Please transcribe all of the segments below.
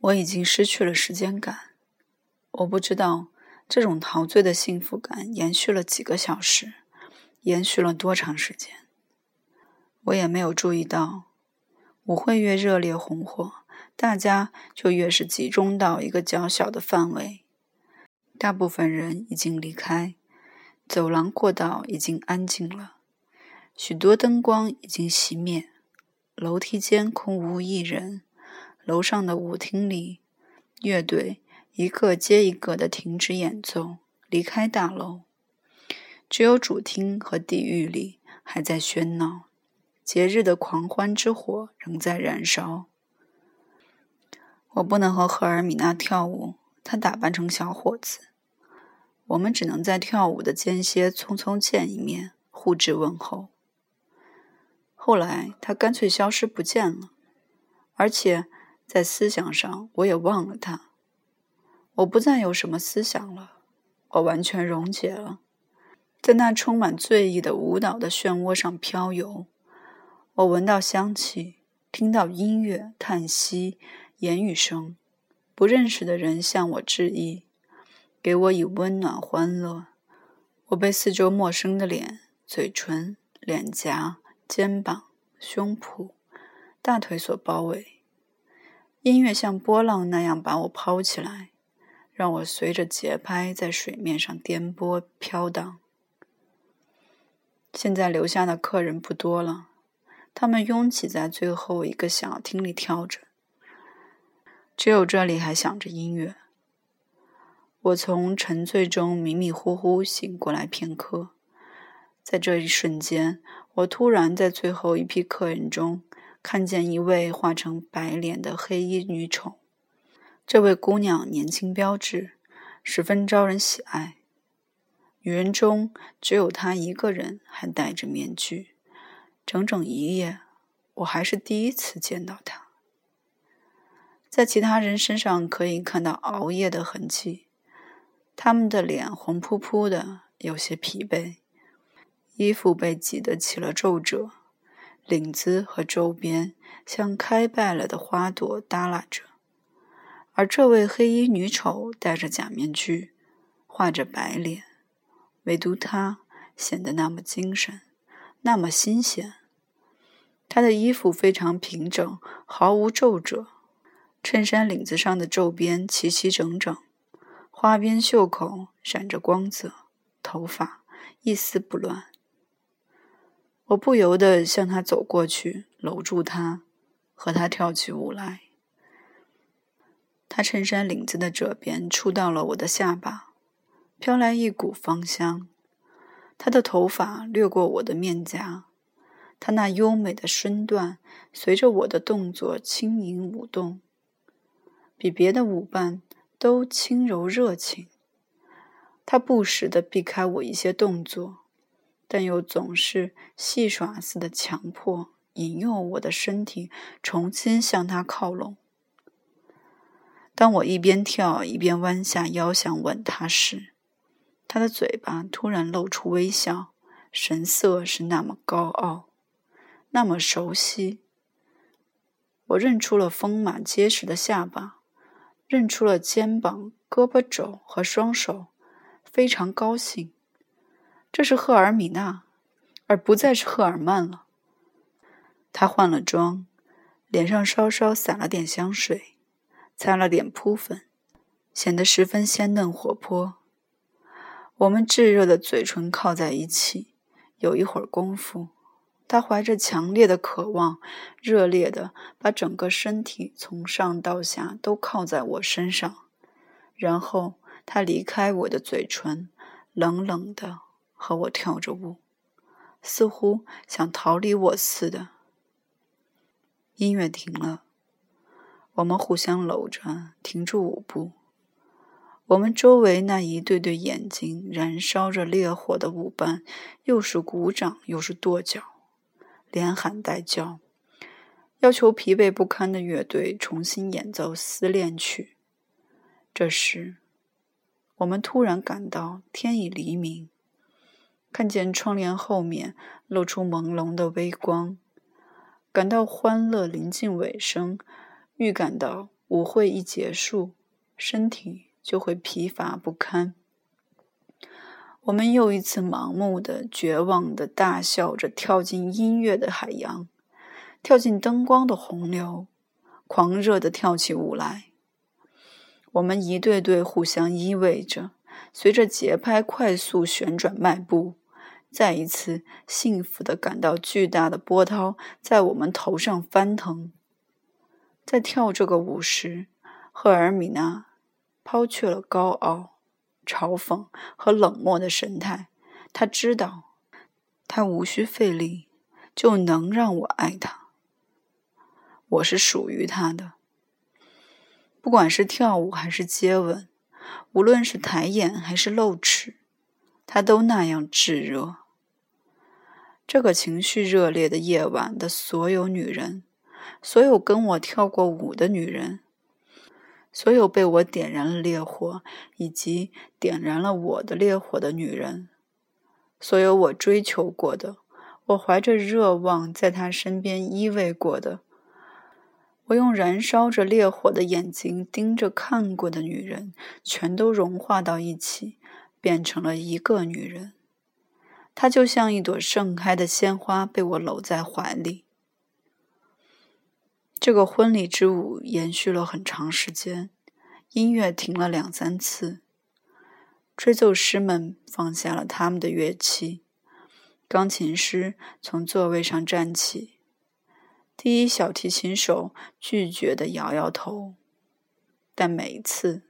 我已经失去了时间感，我不知道这种陶醉的幸福感延续了几个小时，延续了多长时间。我也没有注意到，舞会越热烈红火，大家就越是集中到一个较小的范围。大部分人已经离开，走廊过道已经安静了，许多灯光已经熄灭，楼梯间空无一人。楼上的舞厅里，乐队一个接一个的停止演奏，离开大楼。只有主厅和地狱里还在喧闹，节日的狂欢之火仍在燃烧。我不能和赫尔米娜跳舞，她打扮成小伙子。我们只能在跳舞的间歇匆匆见一面，互致问候。后来，他干脆消失不见了，而且。在思想上，我也忘了他。我不再有什么思想了，我完全溶解了，在那充满醉意的舞蹈的漩涡上飘游。我闻到香气，听到音乐、叹息、言语声。不认识的人向我致意，给我以温暖、欢乐。我被四周陌生的脸、嘴唇、脸颊、肩膀、胸脯、大腿所包围。音乐像波浪那样把我抛起来，让我随着节拍在水面上颠簸飘荡。现在留下的客人不多了，他们拥挤在最后一个小厅里跳着，只有这里还响着音乐。我从沉醉中迷迷糊糊醒过来片刻，在这一瞬间，我突然在最后一批客人中。看见一位化成白脸的黑衣女丑，这位姑娘年轻标致，十分招人喜爱。女人中只有她一个人还戴着面具，整整一夜，我还是第一次见到她。在其他人身上可以看到熬夜的痕迹，他们的脸红扑扑的，有些疲惫，衣服被挤得起了皱褶。领子和周边像开败了的花朵耷拉着，而这位黑衣女丑戴着假面具，画着白脸，唯独她显得那么精神，那么新鲜。她的衣服非常平整，毫无皱褶，衬衫领子上的皱边齐齐整整，花边袖口闪着光泽，头发一丝不乱。我不由得向他走过去，搂住他，和他跳起舞来。他衬衫领子的褶边触到了我的下巴，飘来一股芳香。他的头发掠过我的面颊，他那优美的身段随着我的动作轻盈舞动，比别的舞伴都轻柔热情。他不时地避开我一些动作。但又总是戏耍似的强迫、引诱我的身体重新向他靠拢。当我一边跳一边弯下腰想吻他时，他的嘴巴突然露出微笑，神色是那么高傲，那么熟悉。我认出了丰满结实的下巴，认出了肩膀、胳膊肘和双手，非常高兴。这是赫尔米娜，而不再是赫尔曼了。她换了妆，脸上稍稍撒了点香水，擦了点扑粉，显得十分鲜嫩活泼。我们炙热的嘴唇靠在一起，有一会儿功夫，她怀着强烈的渴望，热烈的把整个身体从上到下都靠在我身上，然后她离开我的嘴唇，冷冷的。和我跳着舞，似乎想逃离我似的。音乐停了，我们互相搂着，停住舞步。我们周围那一对对眼睛燃烧着烈火的舞伴，又是鼓掌又是跺脚，连喊带叫，要求疲惫不堪的乐队重新演奏思恋曲。这时，我们突然感到天已黎明。看见窗帘后面露出朦胧的微光，感到欢乐临近尾声，预感到舞会一结束，身体就会疲乏不堪。我们又一次盲目的、绝望的大笑着跳进音乐的海洋，跳进灯光的洪流，狂热的跳起舞来。我们一对对互相依偎着，随着节拍快速旋转迈步，再一次幸福的感到巨大的波涛在我们头上翻腾。在跳这个舞时，赫尔米娜抛却了高傲、嘲讽和冷漠的神态。她知道，她无需费力就能让我爱她。我是属于她的。不管是跳舞还是接吻，无论是抬眼还是露齿，他都那样炙热。这个情绪热烈的夜晚的所有女人，所有跟我跳过舞的女人，所有被我点燃了烈火以及点燃了我的烈火的女人，所有我追求过的，我怀着热望在他身边依偎过的。我用燃烧着烈火的眼睛盯着看过的女人，全都融化到一起，变成了一个女人。她就像一朵盛开的鲜花，被我搂在怀里。这个婚礼之舞延续了很长时间，音乐停了两三次，吹奏师们放下了他们的乐器，钢琴师从座位上站起。第一小提琴手拒绝的摇摇头，但每一次，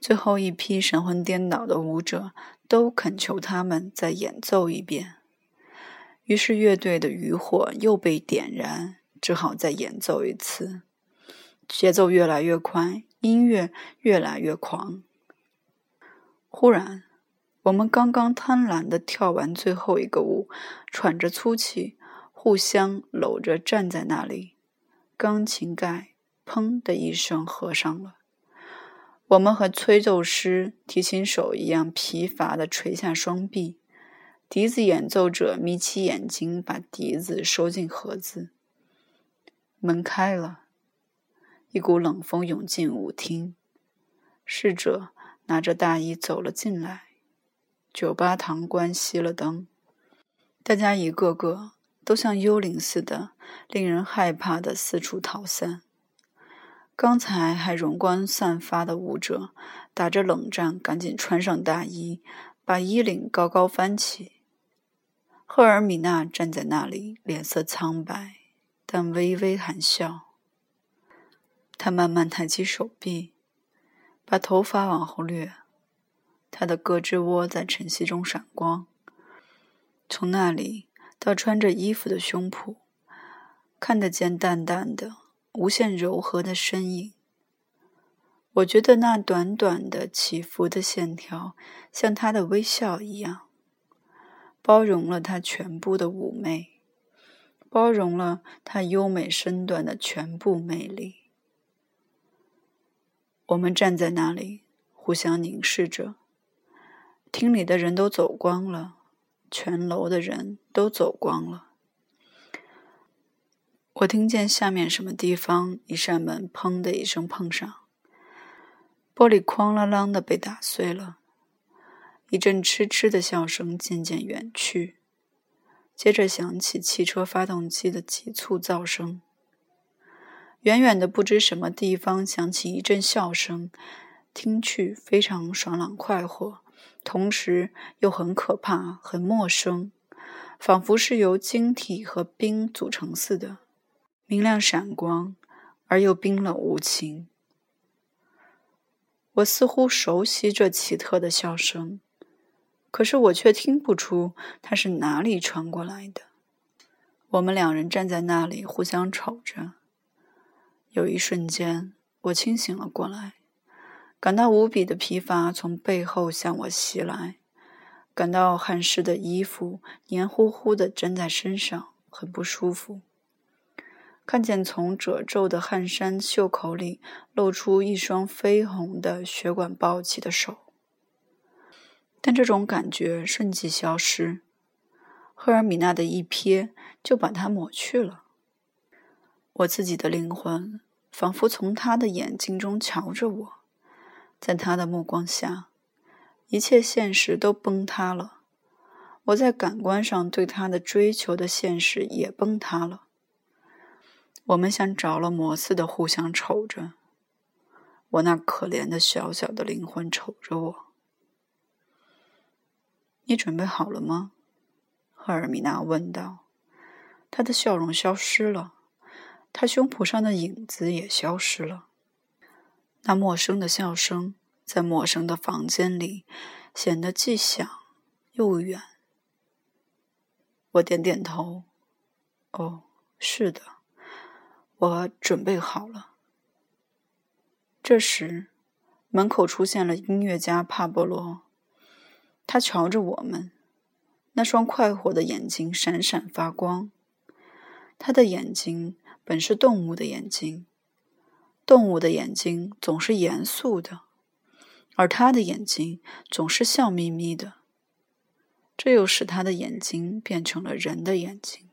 最后一批神魂颠倒的舞者都恳求他们再演奏一遍。于是乐队的余火又被点燃，只好再演奏一次。节奏越来越快，音乐越来越狂。忽然，我们刚刚贪婪地跳完最后一个舞，喘着粗气。互相搂着站在那里，钢琴盖“砰”的一声合上了。我们和吹奏师、提琴手一样疲乏地垂下双臂，笛子演奏者眯起眼睛，把笛子收进盒子。门开了，一股冷风涌进舞厅，侍者拿着大衣走了进来。酒吧堂关熄了灯，大家一个个。都像幽灵似的，令人害怕的四处逃散。刚才还容光散发的舞者，打着冷战，赶紧穿上大衣，把衣领高高翻起。赫尔米娜站在那里，脸色苍白，但微微含笑。她慢慢抬起手臂，把头发往后掠，她的胳肢窝在晨曦中闪光。从那里。到穿着衣服的胸脯，看得见淡淡的、无限柔和的身影。我觉得那短短的起伏的线条，像她的微笑一样，包容了她全部的妩媚，包容了她优美身段的全部魅力。我们站在那里，互相凝视着。厅里的人都走光了。全楼的人都走光了。我听见下面什么地方一扇门“砰”的一声碰上，玻璃哐啷啷的被打碎了。一阵痴痴的笑声渐渐远去，接着响起汽车发动机的急促噪声。远远的不知什么地方响起一阵笑声，听去非常爽朗快活。同时又很可怕、很陌生，仿佛是由晶体和冰组成似的，明亮闪光而又冰冷无情。我似乎熟悉这奇特的笑声，可是我却听不出它是哪里传过来的。我们两人站在那里，互相瞅着。有一瞬间，我清醒了过来。感到无比的疲乏从背后向我袭来，感到汗湿的衣服黏糊糊的粘在身上，很不舒服。看见从褶皱的汗衫袖口里露出一双绯红的血管暴起的手，但这种感觉瞬即消失，赫尔米娜的一瞥就把它抹去了。我自己的灵魂。仿佛从他的眼睛中瞧着我，在他的目光下，一切现实都崩塌了。我在感官上对他的追求的现实也崩塌了。我们像着了魔似的互相瞅着，我那可怜的小小的灵魂瞅着我。你准备好了吗？赫尔米娜问道。她的笑容消失了。他胸脯上的影子也消失了。那陌生的笑声在陌生的房间里显得既响又远。我点点头。哦，是的，我准备好了。这时，门口出现了音乐家帕波罗。他瞧着我们，那双快活的眼睛闪闪发光。他的眼睛。本是动物的眼睛，动物的眼睛总是严肃的，而他的眼睛总是笑眯眯的。这又使他的眼睛变成了人的眼睛。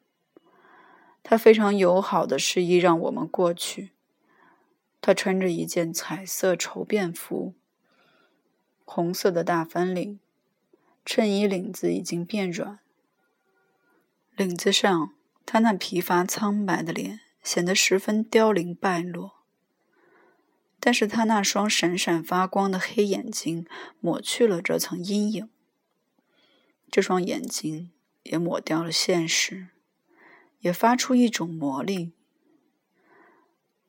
他非常友好的示意让我们过去。他穿着一件彩色绸便服，红色的大翻领，衬衣领子已经变软，领子上他那疲乏苍白的脸。显得十分凋零败落，但是他那双闪闪发光的黑眼睛抹去了这层阴影。这双眼睛也抹掉了现实，也发出一种魔力。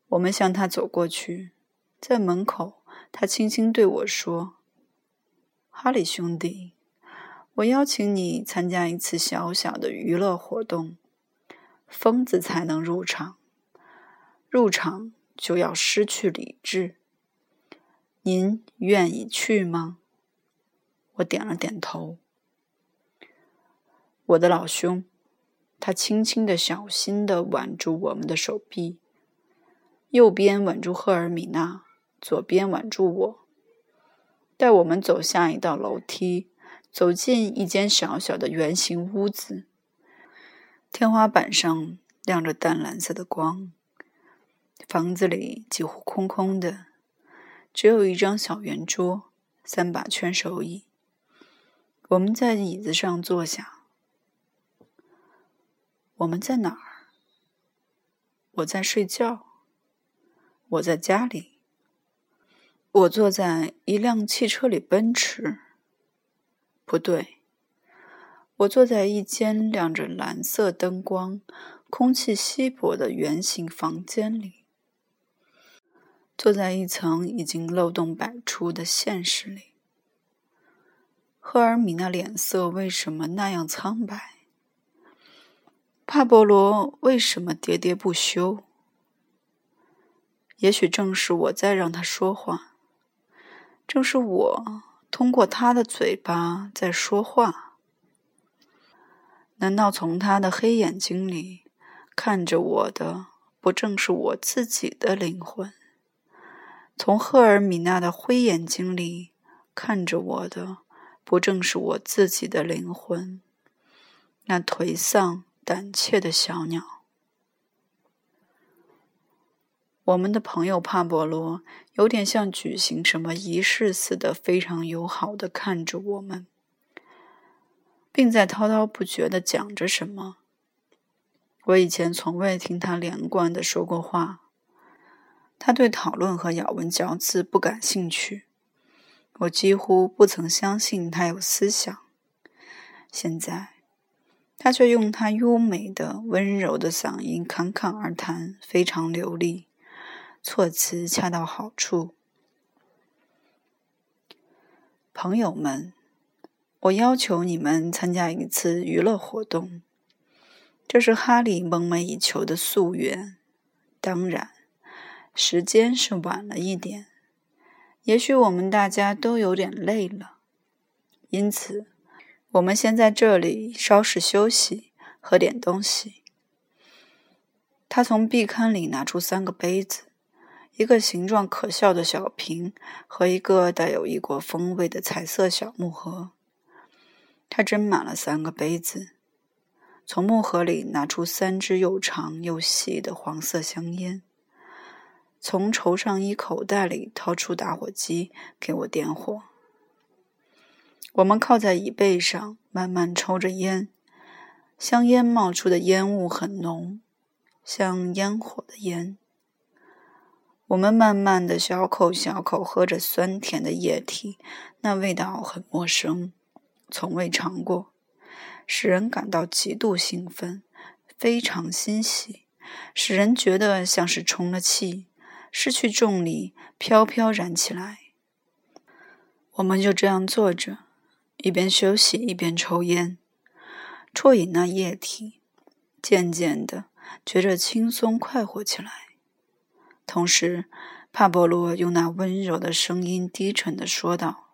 我们向他走过去，在门口，他轻轻对我说：“哈里兄弟，我邀请你参加一次小小的娱乐活动，疯子才能入场。”入场就要失去理智，您愿意去吗？我点了点头。我的老兄，他轻轻的、小心的挽住我们的手臂，右边挽住赫尔米娜，左边挽住我，带我们走下一道楼梯，走进一间小小的圆形屋子，天花板上亮着淡蓝色的光。房子里几乎空空的，只有一张小圆桌，三把圈手椅。我们在椅子上坐下。我们在哪儿？我在睡觉。我在家里。我坐在一辆汽车里奔驰。不对，我坐在一间亮着蓝色灯光、空气稀薄的圆形房间里。坐在一层已经漏洞百出的现实里，赫尔米娜脸色为什么那样苍白？帕波罗为什么喋喋不休？也许正是我在让他说话，正是我通过他的嘴巴在说话。难道从他的黑眼睛里看着我的，不正是我自己的灵魂？从赫尔米娜的灰眼睛里看着我的，不正是我自己的灵魂？那颓丧胆怯的小鸟。我们的朋友帕波罗有点像举行什么仪式似的，非常友好的看着我们，并在滔滔不绝的讲着什么。我以前从未听他连贯的说过话。他对讨论和咬文嚼字不感兴趣，我几乎不曾相信他有思想。现在，他却用他优美的、温柔的嗓音侃侃而谈，非常流利，措辞恰到好处。朋友们，我要求你们参加一次娱乐活动，这是哈利梦寐以求的夙愿。当然。时间是晚了一点，也许我们大家都有点累了，因此我们先在这里稍事休息，喝点东西。他从壁龛里拿出三个杯子，一个形状可笑的小瓶和一个带有异国风味的彩色小木盒。他斟满了三个杯子，从木盒里拿出三支又长又细的黄色香烟。从绸上衣口袋里掏出打火机给我点火。我们靠在椅背上，慢慢抽着烟，香烟冒出的烟雾很浓，像烟火的烟。我们慢慢的小口小口喝着酸甜的液体，那味道很陌生，从未尝过，使人感到极度兴奋，非常欣喜，使人觉得像是充了气。失去重力，飘飘然起来。我们就这样坐着，一边休息一边抽烟，啜饮那液体，渐渐的觉着轻松快活起来。同时，帕波罗用那温柔的声音低沉的说道：“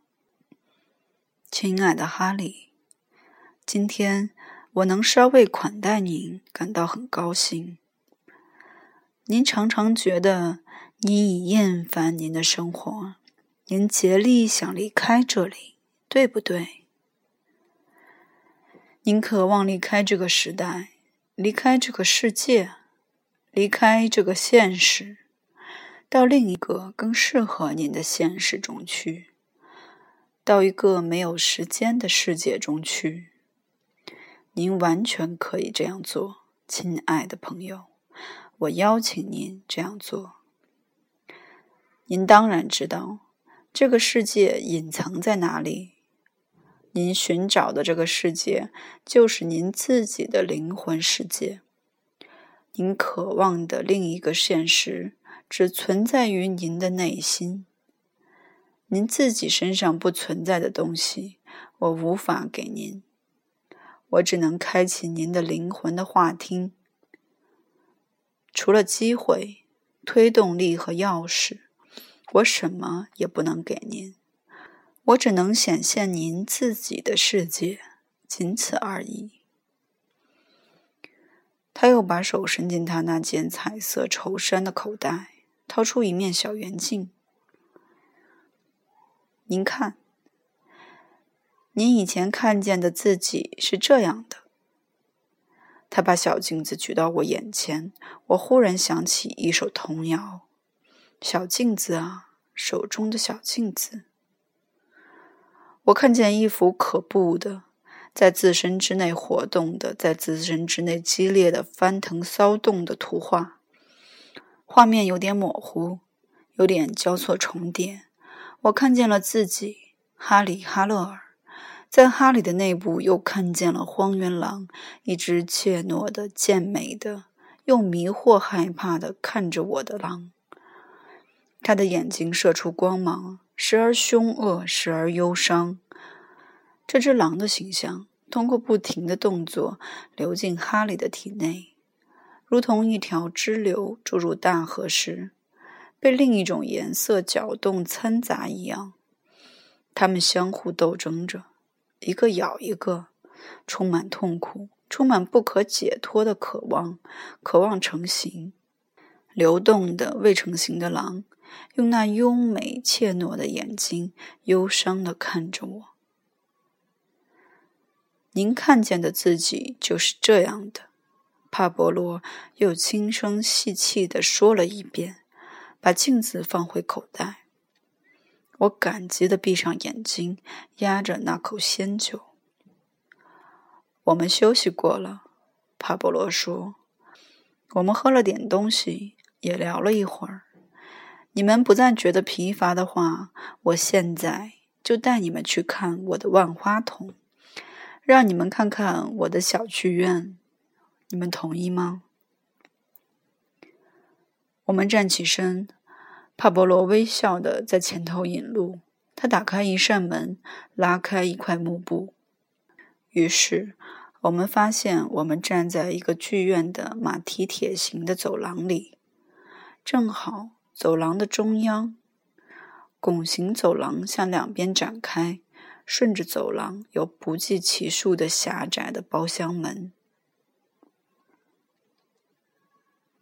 亲爱的哈利，今天我能稍微款待您，感到很高兴。您常常觉得……”您已厌烦您的生活，您竭力想离开这里，对不对？您渴望离开这个时代，离开这个世界，离开这个现实，到另一个更适合您的现实中去，到一个没有时间的世界中去。您完全可以这样做，亲爱的朋友，我邀请您这样做。您当然知道，这个世界隐藏在哪里。您寻找的这个世界，就是您自己的灵魂世界。您渴望的另一个现实，只存在于您的内心。您自己身上不存在的东西，我无法给您。我只能开启您的灵魂的话厅。除了机会、推动力和钥匙。我什么也不能给您，我只能显现您自己的世界，仅此而已。他又把手伸进他那件彩色绸衫的口袋，掏出一面小圆镜。您看，您以前看见的自己是这样的。他把小镜子举到我眼前，我忽然想起一首童谣。小镜子啊，手中的小镜子，我看见一幅可怖的，在自身之内活动的，在自身之内激烈的翻腾骚动的图画。画面有点模糊，有点交错重叠。我看见了自己，哈里·哈勒尔，在哈里的内部又看见了荒原狼，一只怯懦的、健美的、又迷惑、害怕的看着我的狼。他的眼睛射出光芒，时而凶恶，时而忧伤。这只狼的形象通过不停的动作流进哈利的体内，如同一条支流注入大河时被另一种颜色搅动掺杂一样。他们相互斗争着，一个咬一个，充满痛苦，充满不可解脱的渴望，渴望成型。流动的未成型的狼。用那优美怯懦的眼睛，忧伤地看着我。您看见的自己就是这样的，帕波罗又轻声细气地说了一遍，把镜子放回口袋。我感激地闭上眼睛，压着那口鲜酒。我们休息过了，帕波罗说。我们喝了点东西，也聊了一会儿。你们不再觉得疲乏的话，我现在就带你们去看我的万花筒，让你们看看我的小剧院。你们同意吗？我们站起身，帕波罗微笑的在前头引路。他打开一扇门，拉开一块幕布，于是我们发现我们站在一个剧院的马蹄铁形的走廊里，正好。走廊的中央，拱形走廊向两边展开，顺着走廊有不计其数的狭窄的包厢门。